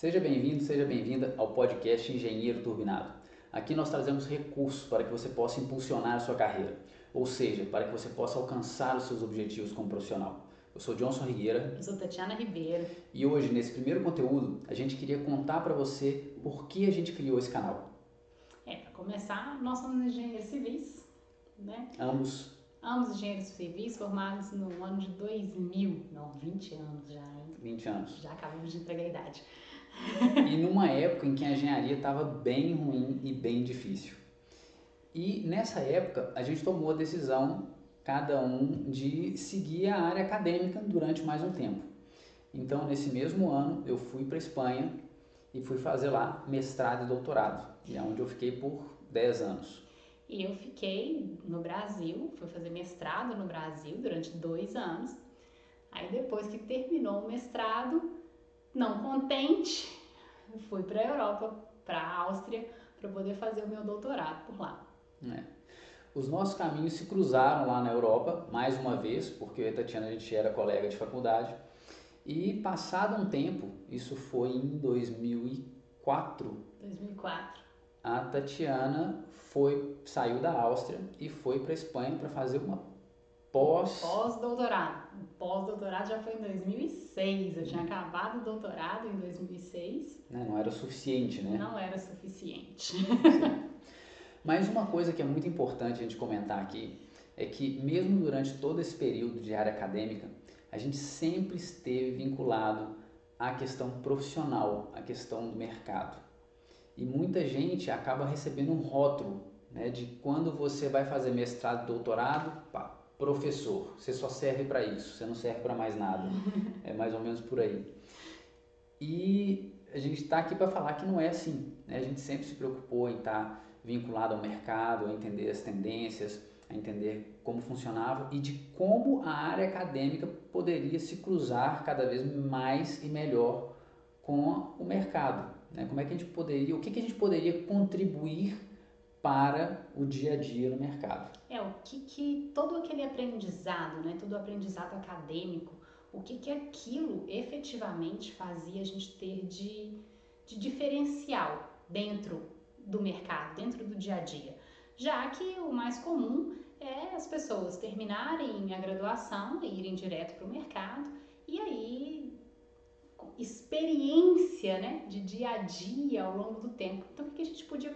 Seja bem-vindo, seja bem-vinda ao podcast Engenheiro Turbinado. Aqui nós trazemos recursos para que você possa impulsionar a sua carreira, ou seja, para que você possa alcançar os seus objetivos como profissional. Eu sou Johnson Rigueira. Eu sou Tatiana Ribeiro. E hoje, nesse primeiro conteúdo, a gente queria contar para você por que a gente criou esse canal. É, para começar, nós somos engenheiros civis, né? Ambos. Ambos engenheiros civis formados no ano de 2000. Não, 20 anos já, hein? 20 anos. Já acabamos de entregar a idade. E numa época em que a engenharia estava bem ruim e bem difícil. E nessa época a gente tomou a decisão, cada um, de seguir a área acadêmica durante mais um tempo. Então, nesse mesmo ano, eu fui para Espanha e fui fazer lá mestrado e doutorado, e é onde eu fiquei por 10 anos. E eu fiquei no Brasil, fui fazer mestrado no Brasil durante dois anos. Aí depois que terminou o mestrado, não contente, fui para a Europa, para a Áustria, para poder fazer o meu doutorado por lá. É. Os nossos caminhos se cruzaram lá na Europa, mais uma vez, porque eu e a Tatiana a gente era colega de faculdade. E passado um tempo, isso foi em 2004. 2004. A Tatiana foi saiu da Áustria e foi para a Espanha para fazer uma pós pós-doutorado. O pós-doutorado já foi em 2006. Eu tinha acabado o doutorado em 2006. Né, não era o suficiente, né? Não era suficiente. Mas uma coisa que é muito importante a gente comentar aqui é que mesmo durante todo esse período de área acadêmica, a gente sempre esteve vinculado à questão profissional, à questão do mercado. E muita gente acaba recebendo um rótulo né, de quando você vai fazer mestrado, doutorado, pá, professor. Você só serve para isso, você não serve para mais nada. É mais ou menos por aí. E a gente está aqui para falar que não é assim. Né? A gente sempre se preocupou em estar tá vinculado ao mercado, a entender as tendências, a entender como funcionava e de como a área acadêmica poderia se cruzar cada vez mais e melhor com o mercado. Né? Como é que a gente poderia, o que, que a gente poderia contribuir para o dia a dia no mercado. O que, que todo aquele aprendizado, né, todo o aprendizado acadêmico, o que, que aquilo efetivamente fazia a gente ter de, de diferencial dentro do mercado, dentro do dia a dia. Já que o mais comum é as pessoas terminarem a graduação e irem direto para o mercado e aí experiência né, de dia a dia ao longo do tempo. Então, o que a gente podia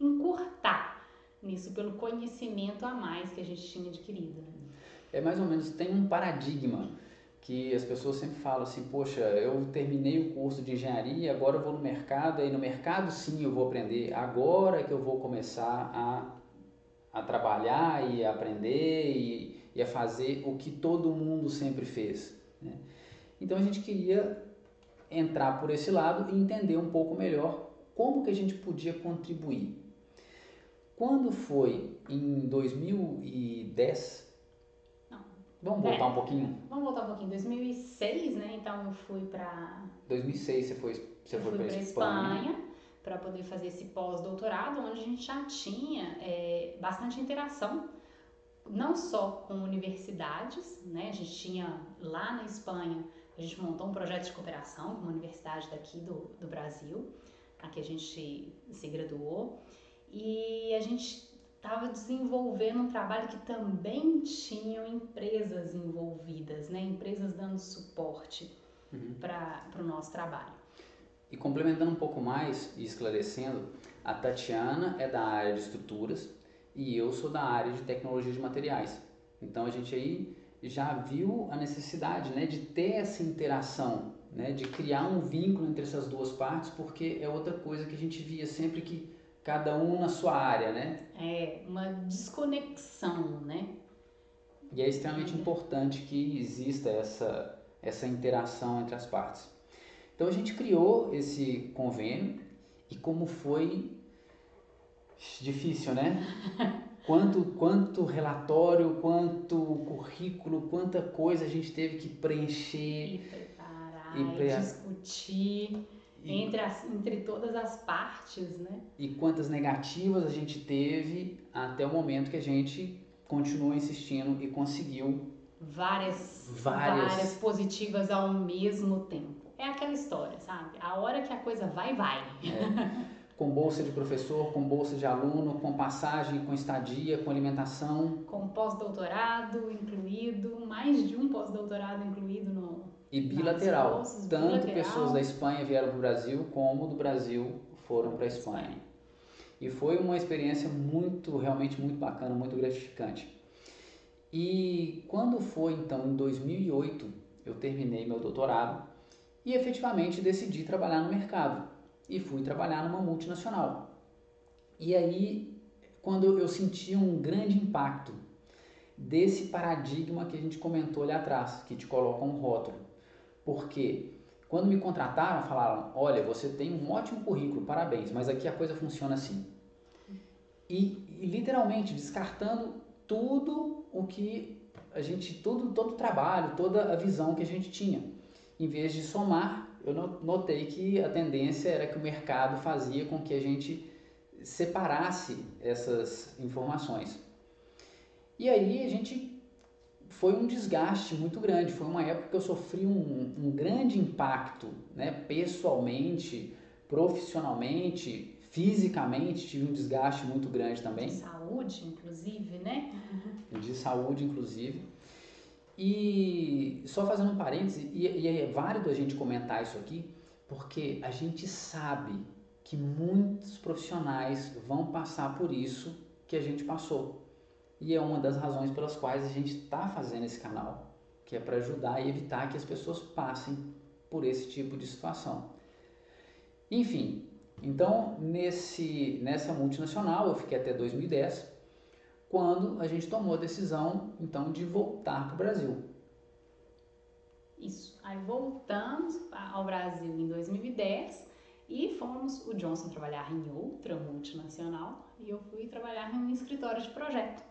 encurtar nisso pelo conhecimento a mais que a gente tinha adquirido? Né? É mais ou menos, tem um paradigma que as pessoas sempre falam assim, poxa, eu terminei o curso de engenharia, agora eu vou no mercado, aí no mercado sim eu vou aprender, agora que eu vou começar a, a trabalhar e a aprender e, e a fazer o que todo mundo sempre fez. Né? Então a gente queria entrar por esse lado e entender um pouco melhor como que a gente podia contribuir. Quando foi em 2010? Não. Vamos voltar é, um pouquinho? Vamos voltar um pouquinho. 2006, né? Então eu fui para 2006 você foi você foi para Espanha, Espanha para poder fazer esse pós-doutorado, onde a gente já tinha é, bastante interação, não só com universidades, né? A gente tinha lá na Espanha a gente montou um projeto de cooperação com uma universidade daqui do, do Brasil, a que a gente se graduou, e a gente estava desenvolvendo um trabalho que também tinham empresas envolvidas, né? empresas dando suporte uhum. para o nosso trabalho. E complementando um pouco mais e esclarecendo, a Tatiana é da área de estruturas e eu sou da área de tecnologia de materiais. Então a gente aí já viu a necessidade né, de ter essa interação, né, de criar um vínculo entre essas duas partes, porque é outra coisa que a gente via sempre que cada um na sua área, né? É, uma desconexão, né? E é extremamente é. importante que exista essa, essa interação entre as partes. Então a gente criou esse convênio e como foi difícil, né? quanto, quanto relatório, quanto currículo, quanta coisa a gente teve que preencher. E preparar, e, pre... e discutir e... Entre, as, entre todas as partes, né? E quantas negativas a gente teve até o momento que a gente continuou insistindo e conseguiu várias, várias, várias positivas ao mesmo tempo. é aquela história, sabe? A hora que a coisa vai, vai. É. com bolsa de professor, com bolsa de aluno, com passagem, com estadia, com alimentação. Com pós-doutorado incluído, mais de um pós-doutorado incluído no. E bilateral. Bolsas, Tanto bilateral. pessoas da Espanha vieram para o Brasil, como do Brasil foram para a Espanha. E foi uma experiência muito, realmente muito bacana, muito gratificante. E quando foi então em 2008, eu terminei meu doutorado e efetivamente decidi trabalhar no mercado e fui trabalhar numa multinacional. E aí, quando eu senti um grande impacto desse paradigma que a gente comentou ali atrás, que te coloca um rótulo. Porque quando me contrataram, falaram: olha, você tem um ótimo currículo, parabéns, mas aqui a coisa funciona assim. E, e literalmente descartando tudo o que a gente, tudo, todo o trabalho, toda a visão que a gente tinha. Em vez de somar eu notei que a tendência era que o mercado fazia com que a gente separasse essas informações. E aí a gente foi um desgaste muito grande, foi uma época que eu sofri um, um grande impacto, né, pessoalmente, profissionalmente, fisicamente, tive um desgaste muito grande também. De saúde, inclusive, né? De saúde, inclusive. E só fazendo um parêntese, e, e é válido a gente comentar isso aqui, porque a gente sabe que muitos profissionais vão passar por isso que a gente passou. E é uma das razões pelas quais a gente está fazendo esse canal, que é para ajudar e evitar que as pessoas passem por esse tipo de situação. Enfim, então nesse, nessa multinacional eu fiquei até 2010 quando a gente tomou a decisão então de voltar para o Brasil. Isso. Aí voltamos ao Brasil em 2010 e fomos o Johnson trabalhar em outra multinacional e eu fui trabalhar em um escritório de projeto.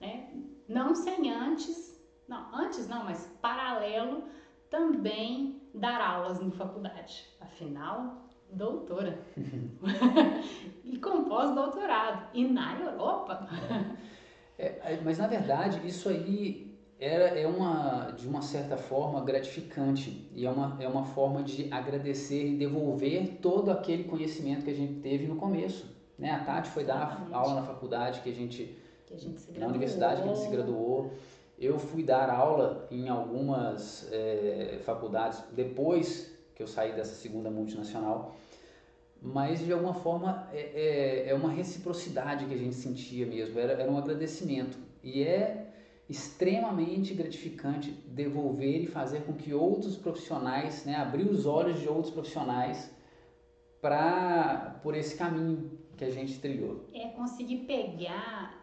Né? Não sem antes, não, antes não, mas paralelo também dar aulas em faculdade. Afinal, doutora. e com pós-doutorado. E na Europa. É, mas na verdade, isso aí era, é uma, de uma certa forma, gratificante. E é uma, é uma forma de agradecer e devolver todo aquele conhecimento que a gente teve no começo. Né? A Tati foi Exatamente. dar aula na faculdade que a gente. Que a gente se na universidade que a gente se graduou. Eu fui dar aula em algumas é, faculdades depois que eu saí dessa segunda multinacional, mas de alguma forma é, é, é uma reciprocidade que a gente sentia mesmo, era, era um agradecimento. E é extremamente gratificante devolver e fazer com que outros profissionais, né, abrir os olhos de outros profissionais para por esse caminho que a gente trilhou. É conseguir pegar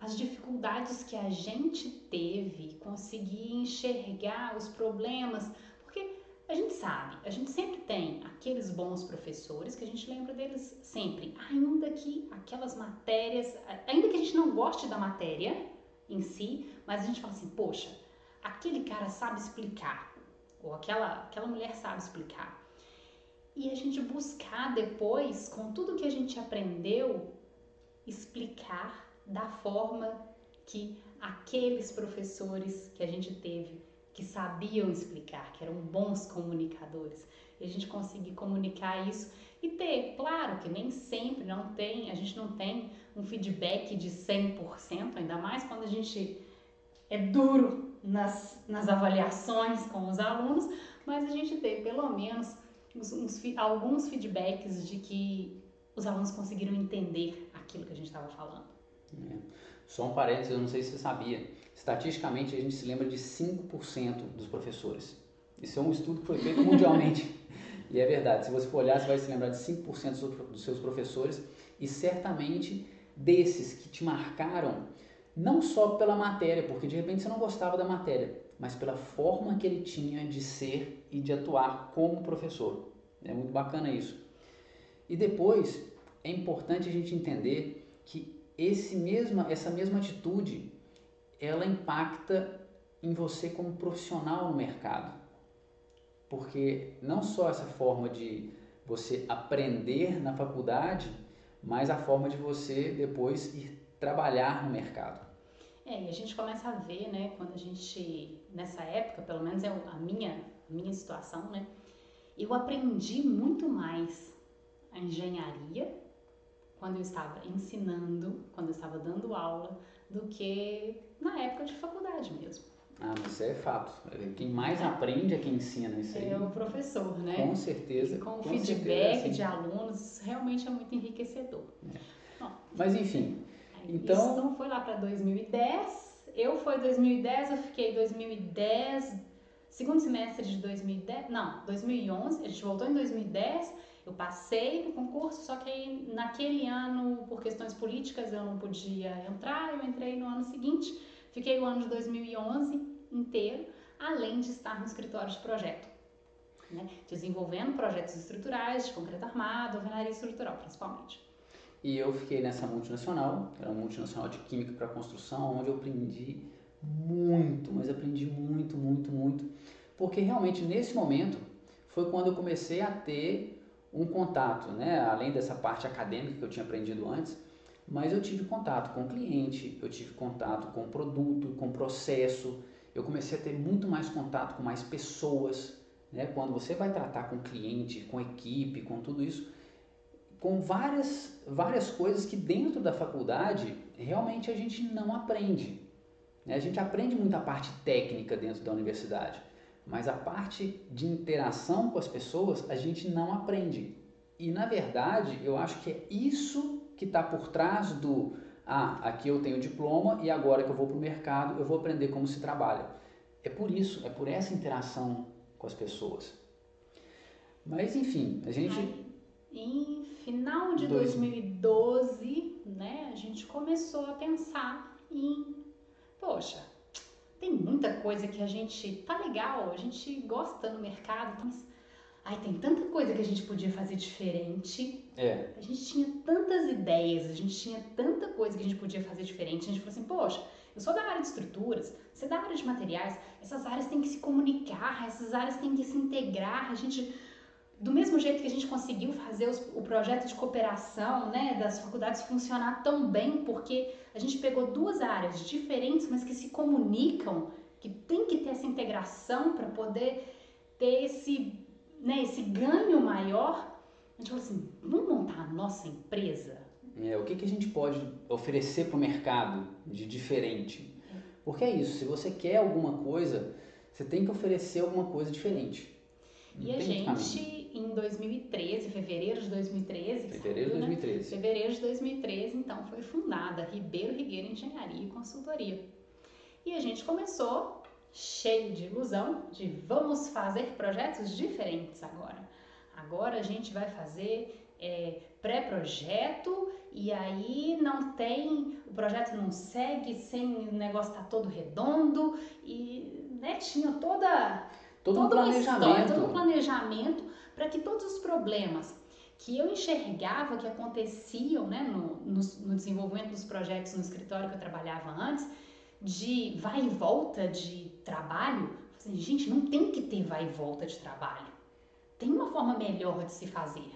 as dificuldades que a gente teve, conseguir enxergar os problemas, a gente sabe, a gente sempre tem aqueles bons professores que a gente lembra deles sempre, ainda que aquelas matérias, ainda que a gente não goste da matéria em si, mas a gente fala assim, poxa, aquele cara sabe explicar, ou aquela, aquela mulher sabe explicar. E a gente buscar depois, com tudo que a gente aprendeu, explicar da forma que aqueles professores que a gente teve que sabiam explicar, que eram bons comunicadores. E a gente conseguir comunicar isso e ter, claro que nem sempre não tem, a gente não tem um feedback de 100%, ainda mais quando a gente é duro nas, nas avaliações com os alunos, mas a gente tem pelo menos uns, uns, alguns feedbacks de que os alunos conseguiram entender aquilo que a gente estava falando. É. Só um parênteses, eu não sei se você sabia, estatisticamente a gente se lembra de 5% dos professores. Isso é um estudo que foi feito mundialmente. e é verdade, se você for olhar, você vai se lembrar de 5% dos seus professores e certamente desses que te marcaram, não só pela matéria, porque de repente você não gostava da matéria, mas pela forma que ele tinha de ser e de atuar como professor. É muito bacana isso. E depois é importante a gente entender que esse mesma, essa mesma atitude ela impacta em você como profissional no mercado. Porque não só essa forma de você aprender na faculdade, mas a forma de você depois ir trabalhar no mercado. É, e a gente começa a ver, né, quando a gente, nessa época, pelo menos é a minha, a minha situação, né, eu aprendi muito mais a engenharia quando eu estava ensinando, quando eu estava dando aula, do que na época de faculdade mesmo. Ah, mas isso é fato. Quem mais aprende é quem ensina isso aí. É o professor, né? Com certeza. E com o com feedback certeza, de alunos, realmente é muito enriquecedor. Mas enfim, Aí, Então- Isso foi lá para 2010. Eu foi 2010, eu fiquei 2010, segundo semestre de 2010, não, 2011, a gente voltou em 2010. Eu passei no concurso, só que aí naquele ano, por questões políticas, eu não podia entrar. Eu entrei no ano seguinte, fiquei o ano de 2011 inteiro, além de estar no escritório de projeto, né? desenvolvendo projetos estruturais de concreto armado, alvenaria estrutural, principalmente. E eu fiquei nessa multinacional, era uma multinacional de química para construção, onde eu aprendi muito, mas aprendi muito, muito, muito, porque realmente nesse momento foi quando eu comecei a ter um contato, né, além dessa parte acadêmica que eu tinha aprendido antes, mas eu tive contato com o cliente, eu tive contato com o produto, com o processo, eu comecei a ter muito mais contato com mais pessoas, né, quando você vai tratar com cliente, com equipe, com tudo isso, com várias, várias coisas que dentro da faculdade realmente a gente não aprende. né? A gente aprende muita parte técnica dentro da universidade, mas a parte de interação com as pessoas a gente não aprende. E na verdade eu acho que é isso que está por trás do ah, aqui eu tenho diploma e agora que eu vou para o mercado eu vou aprender como se trabalha. É por isso, é por essa interação com as pessoas. Mas enfim, a gente. Aí, em final de Dois. 2012, né, a gente começou a pensar em, poxa, tem muita coisa que a gente tá legal, a gente gosta no mercado, mas ai, tem tanta coisa que a gente podia fazer diferente. É, A gente tinha tantas ideias, a gente tinha tanta coisa que a gente podia fazer diferente. A gente falou assim, poxa, eu sou da área de estruturas, você é da área de materiais, essas áreas têm que se comunicar, essas áreas têm que se integrar. A gente, do mesmo jeito que a gente conseguiu fazer os- o projeto de cooperação, né, das faculdades funcionar tão bem, porque a gente pegou duas áreas diferentes, mas que se comunicam, que tem que ter essa integração para poder ter esse, né, esse ganho maior. A gente falou assim, vamos montar a nossa empresa? É, o que, que a gente pode oferecer para o mercado de diferente? Porque é isso, se você quer alguma coisa, você tem que oferecer alguma coisa diferente. Não E a gente, em 2013, fevereiro de 2013, que Fevereiro de saiu, né? 2013. Fevereiro de 2013, então, foi fundada Ribeiro Rigueira Engenharia e Consultoria. E a gente começou cheio de ilusão de vamos fazer projetos diferentes agora. Agora a gente vai fazer é, pré-projeto e aí não tem, o projeto não segue sem o negócio tá todo redondo e né, tinha toda Todo um toda uma história, planejamento. todo um planejamento para que todos os problemas que eu enxergava que aconteciam né, no, no, no desenvolvimento dos projetos no escritório que eu trabalhava antes, de vai e volta de trabalho, assim, gente, não tem que ter vai e volta de trabalho. Tem uma forma melhor de se fazer.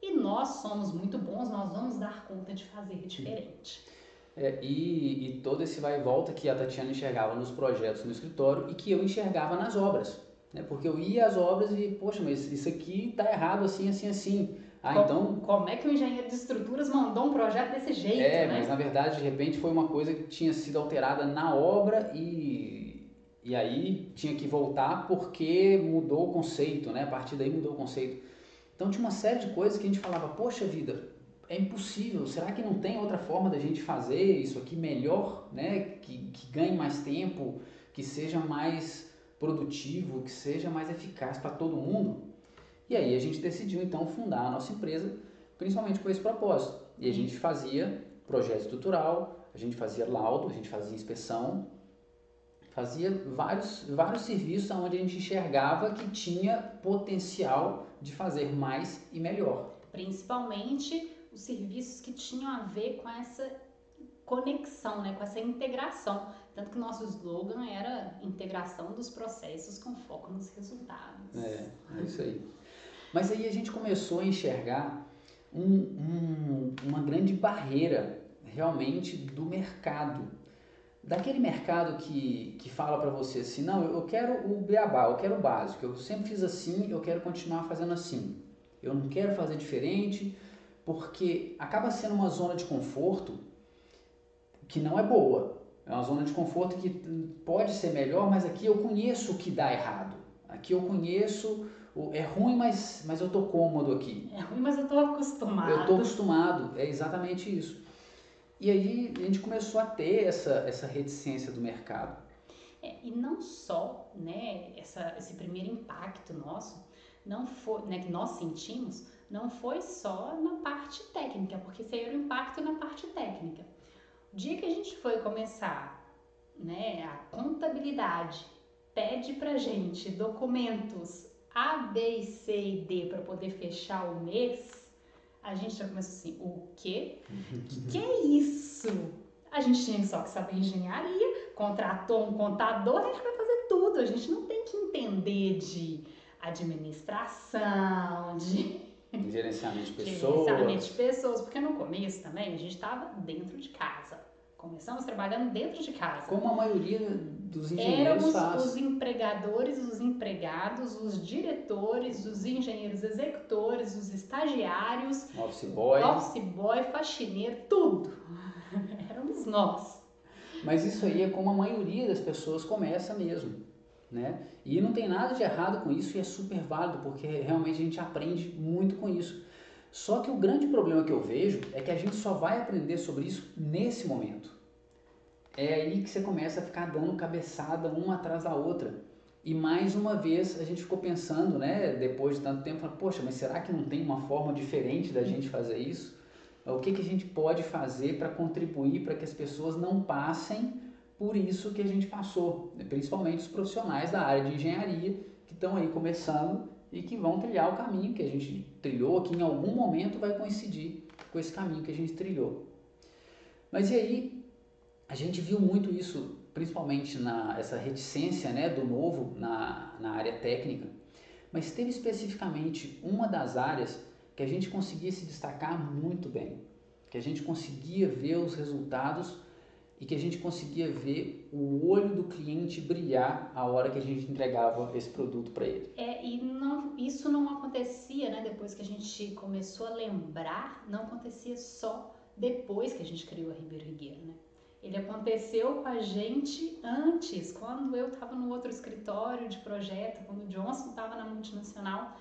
E nós somos muito bons, nós vamos dar conta de fazer diferente. É, e, e todo esse vai e volta que a Tatiana enxergava nos projetos no escritório e que eu enxergava nas obras. Né? Porque eu ia às obras e, poxa, mas isso aqui tá errado assim, assim, assim. Ah, Co- então. Como é que o engenheiro de estruturas mandou um projeto desse jeito, É, né? mas na verdade, de repente, foi uma coisa que tinha sido alterada na obra e, e aí tinha que voltar porque mudou o conceito, né? A partir daí mudou o conceito. Então tinha uma série de coisas que a gente falava, poxa vida, é impossível, será que não tem outra forma da gente fazer isso aqui melhor, né? Que, que ganhe mais tempo, que seja mais produtivo, que seja mais eficaz para todo mundo? E aí a gente decidiu então fundar a nossa empresa, principalmente com esse propósito. E a gente fazia projeto estrutural, a gente fazia laudo, a gente fazia inspeção, fazia vários, vários serviços onde a gente enxergava que tinha potencial de fazer mais e melhor. Principalmente os serviços que tinham a ver com essa conexão, né? com essa integração. Tanto que o nosso slogan era integração dos processos com foco nos resultados. É, é isso aí. Mas aí a gente começou a enxergar um- um- uma grande barreira realmente do mercado. daquele mercado que, que fala para você assim, não, eu quero o beabá, eu quero o básico, eu sempre fiz assim, eu quero continuar fazendo assim. Eu não quero fazer diferente, porque acaba sendo uma zona de conforto que não é boa. É uma zona de conforto que pode ser melhor, mas aqui eu conheço o que dá errado. Aqui eu conheço, é ruim, mas, mas eu tô cômodo aqui. É ruim, mas eu tô acostumado. Eu tô acostumado, é exatamente isso. E aí a gente começou a ter essa, essa reticência do mercado. É, e não só, né, essa, esse primeiro impacto nosso, não foi, né, que nós sentimos, não foi só na parte técnica, porque era o impacto na parte técnica. Dia que a gente foi começar, né, a contabilidade pede pra gente documentos A, B, C e D para poder fechar o mês, a gente já começa assim, o quê? que, que é isso? A gente tinha só que saber engenharia, contratou um contador, a gente vai fazer tudo. A gente não tem que entender de administração, de gerenciamento de pessoas. Gerenciamento de pessoas, porque no começo também a gente estava dentro de casa. Começamos trabalhando dentro de casa. Como a maioria dos engenheiros Éramos faz. os empregadores, os empregados, os diretores, os engenheiros executores, os estagiários, office boy, office boy, faxineiro, tudo. Éramos nós. Mas isso aí é como a maioria das pessoas começa mesmo, né? E não tem nada de errado com isso e é super válido porque realmente a gente aprende muito com isso. Só que o grande problema que eu vejo é que a gente só vai aprender sobre isso nesse momento. É aí que você começa a ficar dando cabeçada uma atrás da outra. E mais uma vez a gente ficou pensando, né, depois de tanto tempo, poxa, mas será que não tem uma forma diferente da gente fazer isso? O que, que a gente pode fazer para contribuir para que as pessoas não passem por isso que a gente passou, principalmente os profissionais da área de engenharia que estão aí começando e que vão trilhar o caminho que a gente trilhou, que em algum momento vai coincidir com esse caminho que a gente trilhou. Mas e aí, a gente viu muito isso, principalmente na essa reticência né, do novo na, na área técnica, mas teve especificamente uma das áreas que a gente conseguia se destacar muito bem, que a gente conseguia ver os resultados e que a gente conseguia ver o olho do cliente brilhar a hora que a gente entregava esse produto para ele. É, e não, isso não acontecia, né? Depois que a gente começou a lembrar, não acontecia só depois que a gente criou a Ribeiro Rigueiro, né? Ele aconteceu com a gente antes, quando eu estava no outro escritório de projeto, quando o Johnson estava na multinacional.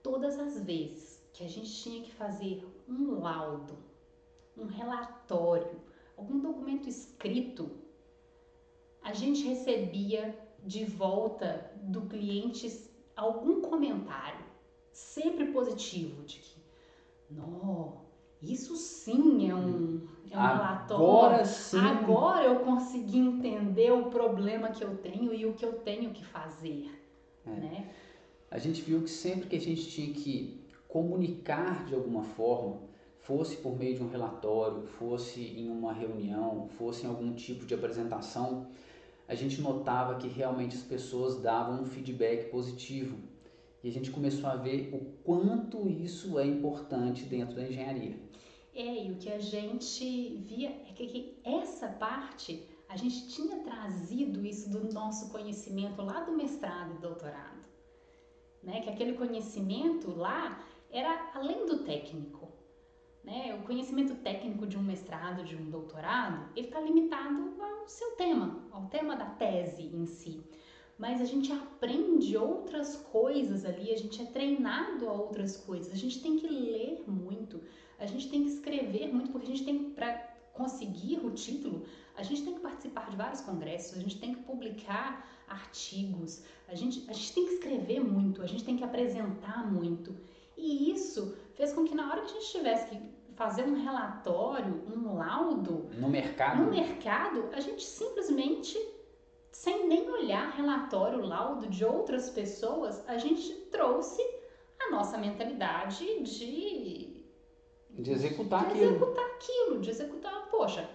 Todas as vezes que a gente tinha que fazer um laudo, um relatório, algum documento escrito, a gente recebia de volta do cliente algum comentário, sempre positivo, de que, não, isso sim é um, é um relatório. Agora sim. Agora eu consegui entender o problema que eu tenho e o que eu tenho que fazer. É. Né? A gente viu que sempre que a gente tinha que comunicar de alguma forma, fosse por meio de um relatório, fosse em uma reunião, fosse em algum tipo de apresentação, a gente notava que realmente as pessoas davam um feedback positivo. E a gente começou a ver o quanto isso é importante dentro da engenharia. É, e o que a gente via é que essa parte a gente tinha trazido isso do nosso conhecimento lá do mestrado e doutorado. Né? Que aquele conhecimento lá era além do técnico. Né? O conhecimento técnico de um mestrado, de um doutorado, ele está limitado ao seu tema, ao tema da tese em si. Mas a gente aprende outras coisas ali, a gente é treinado a outras coisas. A gente tem que ler muito, a gente tem que escrever muito, porque a gente tem para conseguir o título, a gente tem que participar de vários congressos, a gente tem que publicar artigos, a gente, a gente tem que escrever muito, a gente tem que apresentar muito. E isso fez com que na hora que a gente tivesse que fazer um relatório, um laudo no mercado, no mercado, a gente simplesmente sem nem olhar relatório, laudo de outras pessoas, a gente trouxe a nossa mentalidade de de executar de aquilo. executar aquilo, de executar, poxa,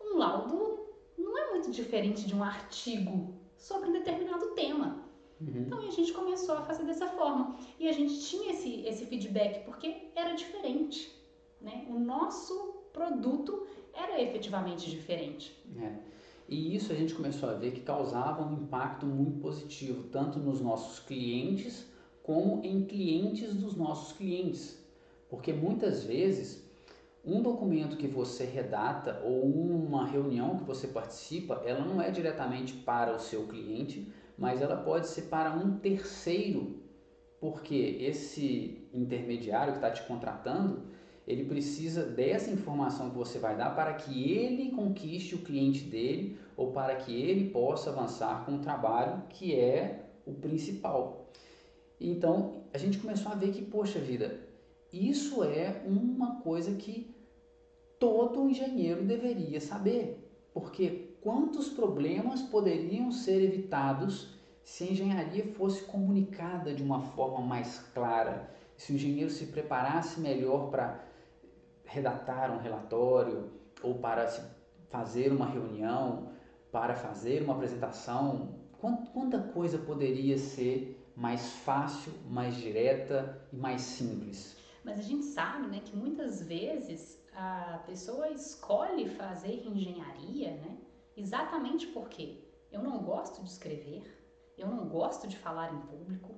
um laudo não é muito diferente de um artigo sobre um determinado tema. Uhum. Então a gente começou a fazer dessa forma. E a gente tinha esse, esse feedback porque era diferente. Né? O nosso produto era efetivamente diferente. É. E isso a gente começou a ver que causava um impacto muito positivo, tanto nos nossos clientes como em clientes dos nossos clientes. Porque muitas vezes um documento que você redata ou uma reunião que você participa, ela não é diretamente para o seu cliente, mas ela pode ser para um terceiro, porque esse intermediário que está te contratando, ele precisa dessa informação que você vai dar para que ele conquiste o cliente dele ou para que ele possa avançar com o trabalho que é o principal. Então a gente começou a ver que, poxa vida, isso é uma coisa que todo engenheiro deveria saber, porque quantos problemas poderiam ser evitados se a engenharia fosse comunicada de uma forma mais clara, se o engenheiro se preparasse melhor para redatar um relatório ou para fazer uma reunião, para fazer uma apresentação, quanta coisa poderia ser mais fácil, mais direta e mais simples. Mas a gente sabe, né, que muitas vezes a pessoa escolhe fazer engenharia, né, exatamente porque eu não gosto de escrever, eu não gosto de falar em público,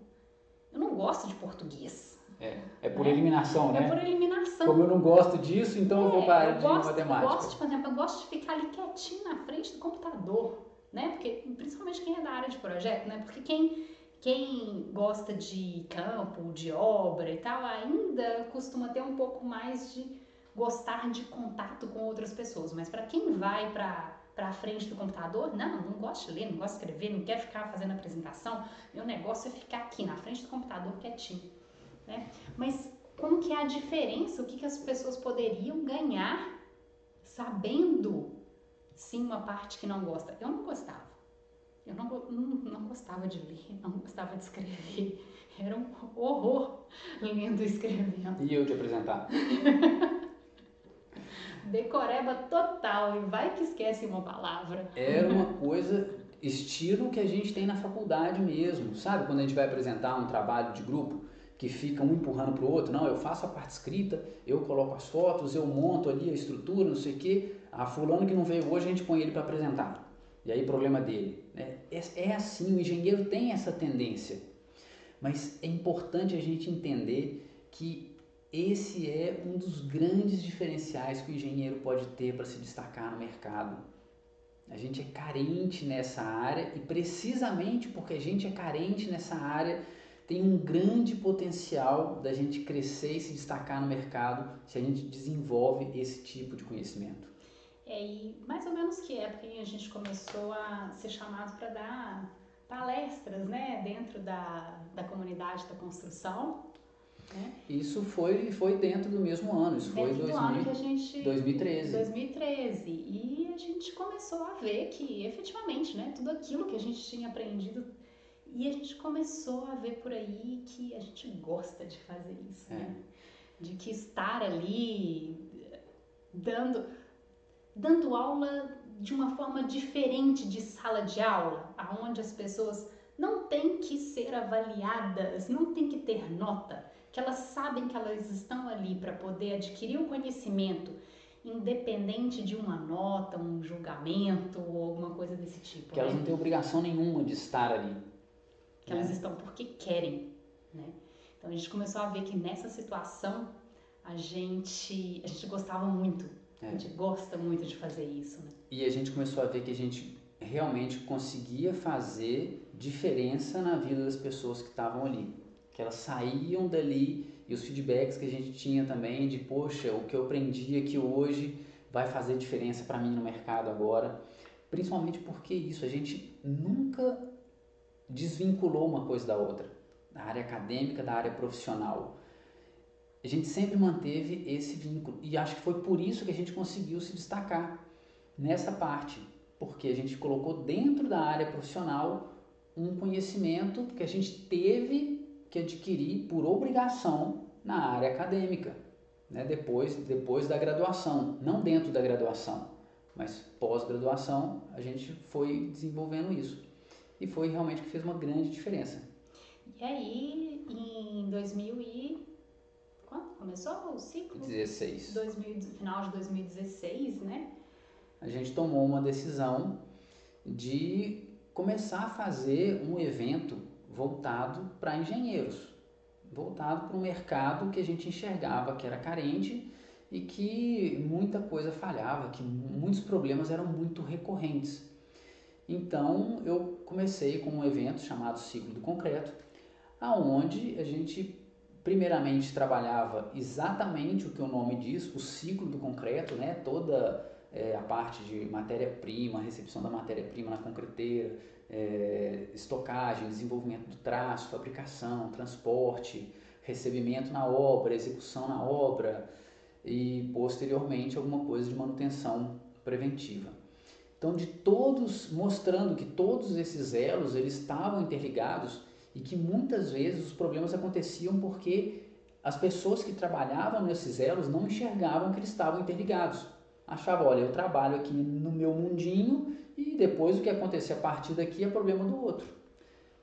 eu não gosto de português. É, é por né? eliminação, né? É por eliminação. Como eu não gosto disso, então é, eu vou parar eu de gosto, matemática. Eu gosto, de, por exemplo, eu gosto de ficar ali quietinho na frente do computador, né? Porque, principalmente quem é da área de projeto, né? Porque quem, quem gosta de campo, de obra e tal, ainda costuma ter um pouco mais de gostar de contato com outras pessoas. Mas para quem vai para para frente do computador, não, não gosto de ler, não gosto de escrever, não quero ficar fazendo apresentação. Meu negócio é ficar aqui na frente do computador quietinho. Né? Mas como que é a diferença? O que, que as pessoas poderiam ganhar sabendo sim uma parte que não gosta? Eu não gostava. Eu não, não, não gostava de ler, não gostava de escrever. Era um horror lendo e escrevendo. E eu te apresentar? Decoreba total e vai que esquece uma palavra. Era uma coisa estilo que a gente tem na faculdade mesmo, sabe? Quando a gente vai apresentar um trabalho de grupo, que fica um empurrando para o outro. Não, eu faço a parte escrita, eu coloco as fotos, eu monto ali a estrutura, não sei o quê. A fulano que não veio hoje, a gente põe ele para apresentar. E aí, problema dele. É, é, é assim, o engenheiro tem essa tendência. Mas é importante a gente entender que esse é um dos grandes diferenciais que o engenheiro pode ter para se destacar no mercado. A gente é carente nessa área e precisamente porque a gente é carente nessa área, tem um grande potencial da gente crescer e se destacar no mercado se a gente desenvolve esse tipo de conhecimento. É, e mais ou menos que época a gente começou a ser chamado para dar palestras, né, dentro da, da comunidade da construção. Né? Isso foi, foi dentro do mesmo ano, isso dentro foi 2000, ano que a gente, 2013. 2013. E a gente começou a ver que efetivamente, né, tudo aquilo que a gente tinha aprendido e a gente começou a ver por aí que a gente gosta de fazer isso, é. né? De que estar ali dando, dando aula de uma forma diferente de sala de aula, aonde as pessoas não têm que ser avaliadas, não têm que ter nota, que elas sabem que elas estão ali para poder adquirir o um conhecimento, independente de uma nota, um julgamento ou alguma coisa desse tipo. Que né? elas não têm obrigação nenhuma de estar ali que elas estão porque querem, né? Então a gente começou a ver que nessa situação a gente a gente gostava muito, é. a gente gosta muito de fazer isso, né? E a gente começou a ver que a gente realmente conseguia fazer diferença na vida das pessoas que estavam ali, que elas saíam dali e os feedbacks que a gente tinha também de poxa, o que eu aprendi aqui hoje vai fazer diferença para mim no mercado agora, principalmente porque isso a gente nunca desvinculou uma coisa da outra, da área acadêmica, da área profissional. A gente sempre manteve esse vínculo e acho que foi por isso que a gente conseguiu se destacar nessa parte, porque a gente colocou dentro da área profissional um conhecimento que a gente teve que adquirir por obrigação na área acadêmica, né? depois, depois da graduação, não dentro da graduação, mas pós-graduação a gente foi desenvolvendo isso e foi realmente que fez uma grande diferença. E aí, em 2000 e... Quando começou o ciclo? 16. 2000, final de 2016, né? A gente tomou uma decisão de começar a fazer um evento voltado para engenheiros, voltado para um mercado que a gente enxergava que era carente e que muita coisa falhava, que muitos problemas eram muito recorrentes. Então eu comecei com um evento chamado Ciclo do Concreto, aonde a gente primeiramente trabalhava exatamente o que o nome diz, o ciclo do concreto, né? toda é, a parte de matéria-prima, recepção da matéria-prima na concreteira, é, estocagem, desenvolvimento do traço, fabricação, transporte, recebimento na obra, execução na obra e posteriormente alguma coisa de manutenção preventiva. Então, de todos, mostrando que todos esses elos eles estavam interligados e que muitas vezes os problemas aconteciam porque as pessoas que trabalhavam nesses elos não enxergavam que eles estavam interligados. Achavam, olha, eu trabalho aqui no meu mundinho e depois o que acontecer a partir daqui é problema do outro.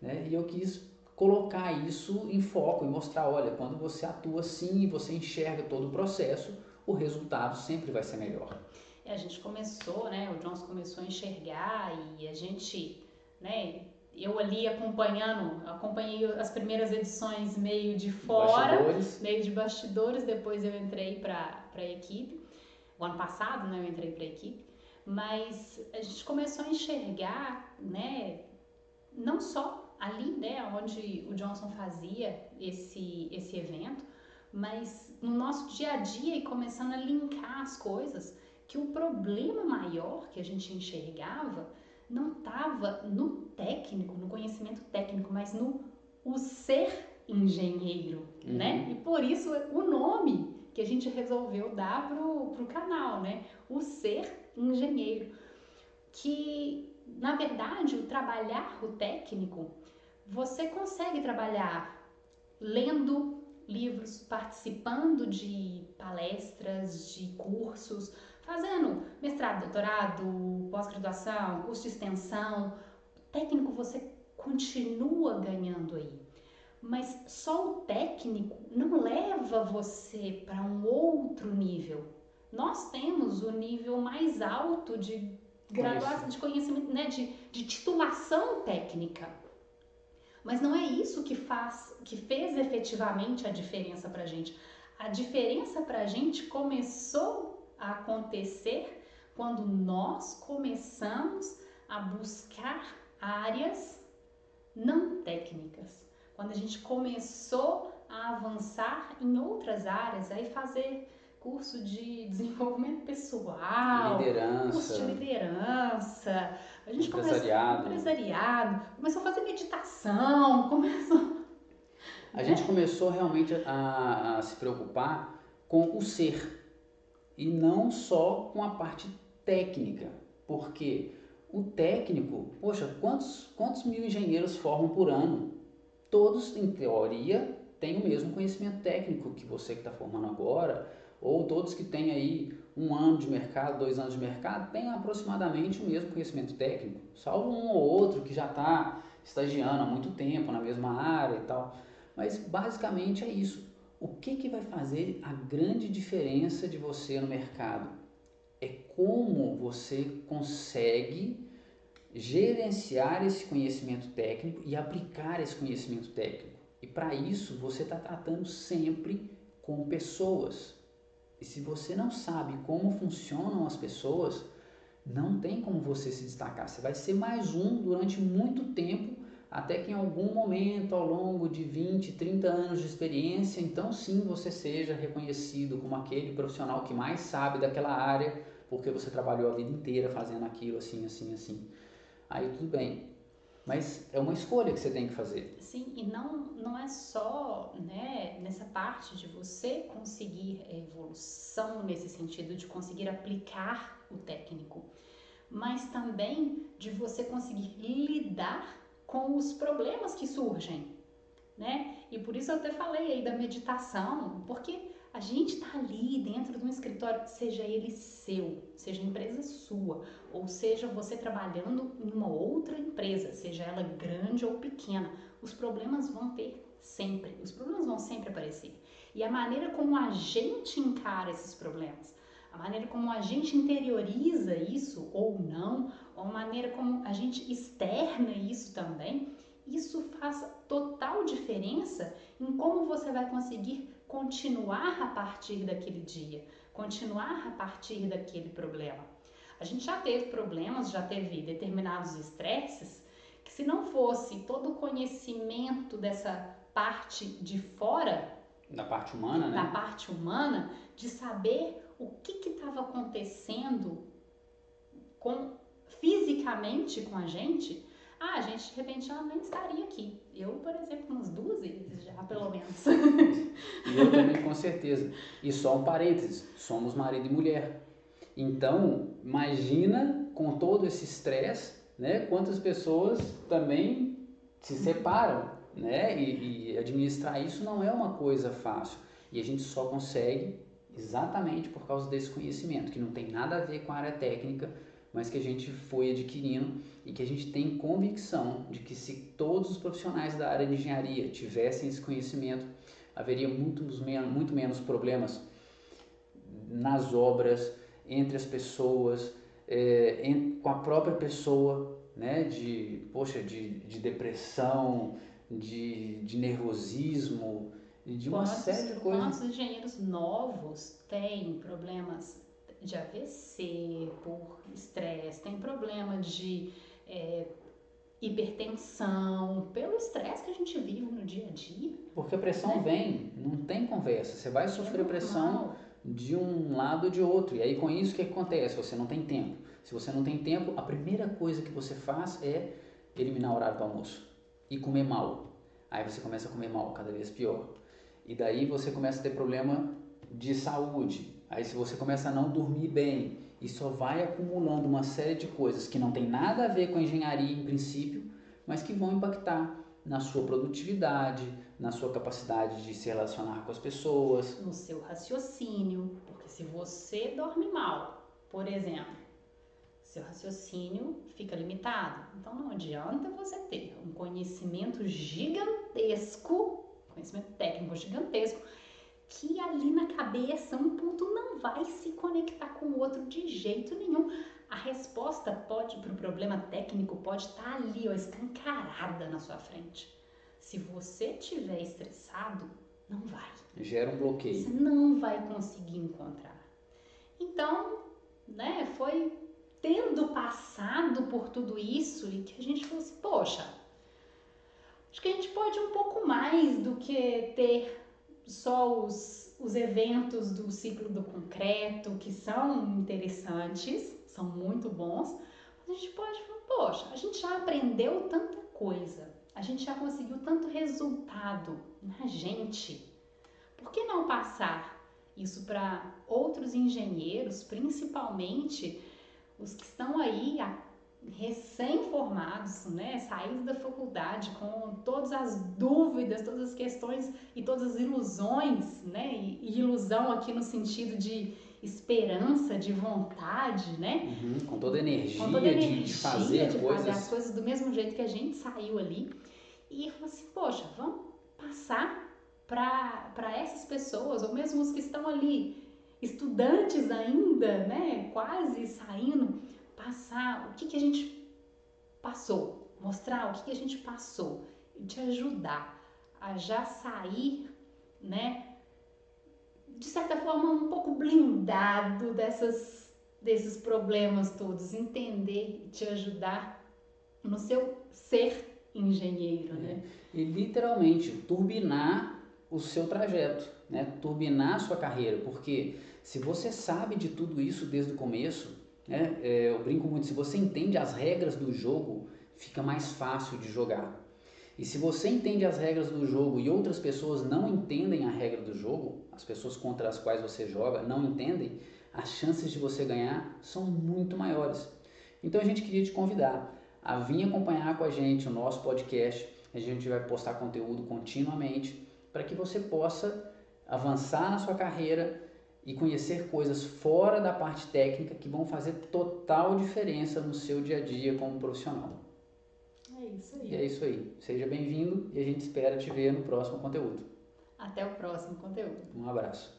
Né? E eu quis colocar isso em foco e mostrar, olha, quando você atua assim e você enxerga todo o processo, o resultado sempre vai ser melhor. E a gente começou, né, o Jones começou a enxergar e a gente, né, eu ali acompanhando, acompanhei as primeiras edições meio de fora, bastidores. meio de bastidores, depois eu entrei para a equipe. O ano passado, né, eu entrei para a equipe, mas a gente começou a enxergar, né, não só ali, né, onde o Johnson fazia esse esse evento, mas no nosso dia a dia e começando a linkar as coisas, que o problema maior que a gente enxergava não estava no técnico, no conhecimento técnico, mas no o ser engenheiro, uhum. né? E por isso o nome que a gente resolveu dar pro, pro canal, né? O ser engenheiro. Que, na verdade, o trabalhar o técnico, você consegue trabalhar lendo livros, participando de palestras, de cursos, fazendo mestrado, doutorado, pós-graduação, curso de extensão, técnico você continua ganhando aí. Mas só o técnico não leva você para um outro nível. Nós temos o nível mais alto de graduação, de conhecimento, né, de, de titulação técnica. Mas não é isso que faz, que fez efetivamente a diferença para gente. A diferença para gente começou a acontecer quando nós começamos a buscar áreas não técnicas. Quando a gente começou a avançar em outras áreas, aí fazer curso de desenvolvimento pessoal, liderança, curso de liderança, a gente empresariado. começou empresariado, começou a fazer meditação, começou a gente começou realmente a, a se preocupar com o ser, e não só com a parte técnica, porque o técnico, poxa, quantos, quantos mil engenheiros formam por ano? Todos, em teoria, têm o mesmo conhecimento técnico que você que está formando agora, ou todos que têm aí um ano de mercado, dois anos de mercado, têm aproximadamente o mesmo conhecimento técnico, salvo um ou outro que já está estagiando há muito tempo na mesma área e tal. Mas basicamente é isso. O que, que vai fazer a grande diferença de você no mercado? É como você consegue gerenciar esse conhecimento técnico e aplicar esse conhecimento técnico. E para isso você está tratando sempre com pessoas. E se você não sabe como funcionam as pessoas, não tem como você se destacar. Você vai ser mais um durante muito tempo até que em algum momento ao longo de 20, 30 anos de experiência, então sim você seja reconhecido como aquele profissional que mais sabe daquela área, porque você trabalhou a vida inteira fazendo aquilo assim, assim, assim. Aí tudo bem. Mas é uma escolha que você tem que fazer. Sim, e não, não é só né, nessa parte de você conseguir evolução nesse sentido de conseguir aplicar o técnico, mas também de você conseguir lidar com os problemas que surgem, né? E por isso eu até falei aí da meditação, porque a gente está ali dentro de um escritório, seja ele seu, seja empresa sua, ou seja você trabalhando em uma outra empresa, seja ela grande ou pequena, os problemas vão ter sempre, os problemas vão sempre aparecer. E a maneira como a gente encara esses problemas, a maneira como a gente interioriza isso ou não, ou a maneira como a gente externa isso também, isso faz total diferença em como você vai conseguir continuar a partir daquele dia, continuar a partir daquele problema. A gente já teve problemas, já teve determinados estresses que se não fosse todo o conhecimento dessa parte de fora, da parte humana, né? Da parte humana, de saber o que estava acontecendo com fisicamente com a gente, ah, a gente de repente já nem estaria aqui. Eu, por exemplo, umas duas vezes já, pelo menos. e eu também, com certeza. E só um parênteses, somos marido e mulher. Então, imagina com todo esse estresse, né, quantas pessoas também se separam, né? E, e administrar isso não é uma coisa fácil. E a gente só consegue exatamente por causa desse conhecimento, que não tem nada a ver com a área técnica, mas que a gente foi adquirindo e que a gente tem convicção de que se todos os profissionais da área de engenharia tivessem esse conhecimento, haveria muito, muito menos problemas nas obras, entre as pessoas, é, em, com a própria pessoa, né, de, poxa, de, de depressão, de, de nervosismo, de uma quantos, série de coisas. Quantos engenheiros novos têm problemas de AVC por estresse, tem problema de é, hipertensão, pelo estresse que a gente vive no dia a dia. Porque a pressão né? vem, não tem conversa. Você vai sofrer é pressão de um lado ou de outro. E aí com isso o que acontece? Você não tem tempo. Se você não tem tempo, a primeira coisa que você faz é eliminar o horário do almoço e comer mal. Aí você começa a comer mal, cada vez pior. E daí você começa a ter problema de saúde. Aí se você começa a não dormir bem e só vai acumulando uma série de coisas que não tem nada a ver com a engenharia em princípio, mas que vão impactar na sua produtividade, na sua capacidade de se relacionar com as pessoas, no seu raciocínio, porque se você dorme mal, por exemplo, seu raciocínio fica limitado. Então não adianta você ter um conhecimento gigantesco conhecimento técnico gigantesco, que ali na cabeça um ponto não vai se conectar com o outro de jeito nenhum. A resposta pode para o problema técnico pode estar tá ali, ó, escancarada na sua frente. Se você tiver estressado, não vai. Gera um bloqueio. Você não vai conseguir encontrar. Então, né, foi tendo passado por tudo isso e que a gente falou assim, poxa, Acho que a gente pode um pouco mais do que ter só os, os eventos do ciclo do concreto, que são interessantes, são muito bons, a gente pode falar, poxa, a gente já aprendeu tanta coisa, a gente já conseguiu tanto resultado na gente. Por que não passar isso para outros engenheiros, principalmente os que estão aí há recém-formados, né, saídos da faculdade com todas as dúvidas, todas as questões e todas as ilusões, né, e, ilusão aqui no sentido de esperança, de vontade, né, uhum, com toda a energia, com toda a energia de, de, fazer, de coisas. fazer as coisas do mesmo jeito que a gente saiu ali e falou assim, poxa, vamos passar para essas pessoas, ou mesmo os que estão ali estudantes ainda, né, quase saindo passar o que, que a gente passou, mostrar o que, que a gente passou te ajudar a já sair, né, de certa forma um pouco blindado dessas, desses problemas todos, entender e te ajudar no seu ser engenheiro, né? E literalmente turbinar o seu trajeto, né? Turbinar a sua carreira, porque se você sabe de tudo isso desde o começo, né? É, eu brinco muito, se você entende as regras do jogo, fica mais fácil de jogar. E se você entende as regras do jogo e outras pessoas não entendem a regra do jogo, as pessoas contra as quais você joga não entendem, as chances de você ganhar são muito maiores. Então a gente queria te convidar a vir acompanhar com a gente o nosso podcast. A gente vai postar conteúdo continuamente para que você possa avançar na sua carreira e conhecer coisas fora da parte técnica que vão fazer total diferença no seu dia a dia como profissional. É isso aí. E é isso aí. Seja bem-vindo e a gente espera te ver no próximo conteúdo. Até o próximo conteúdo. Um abraço.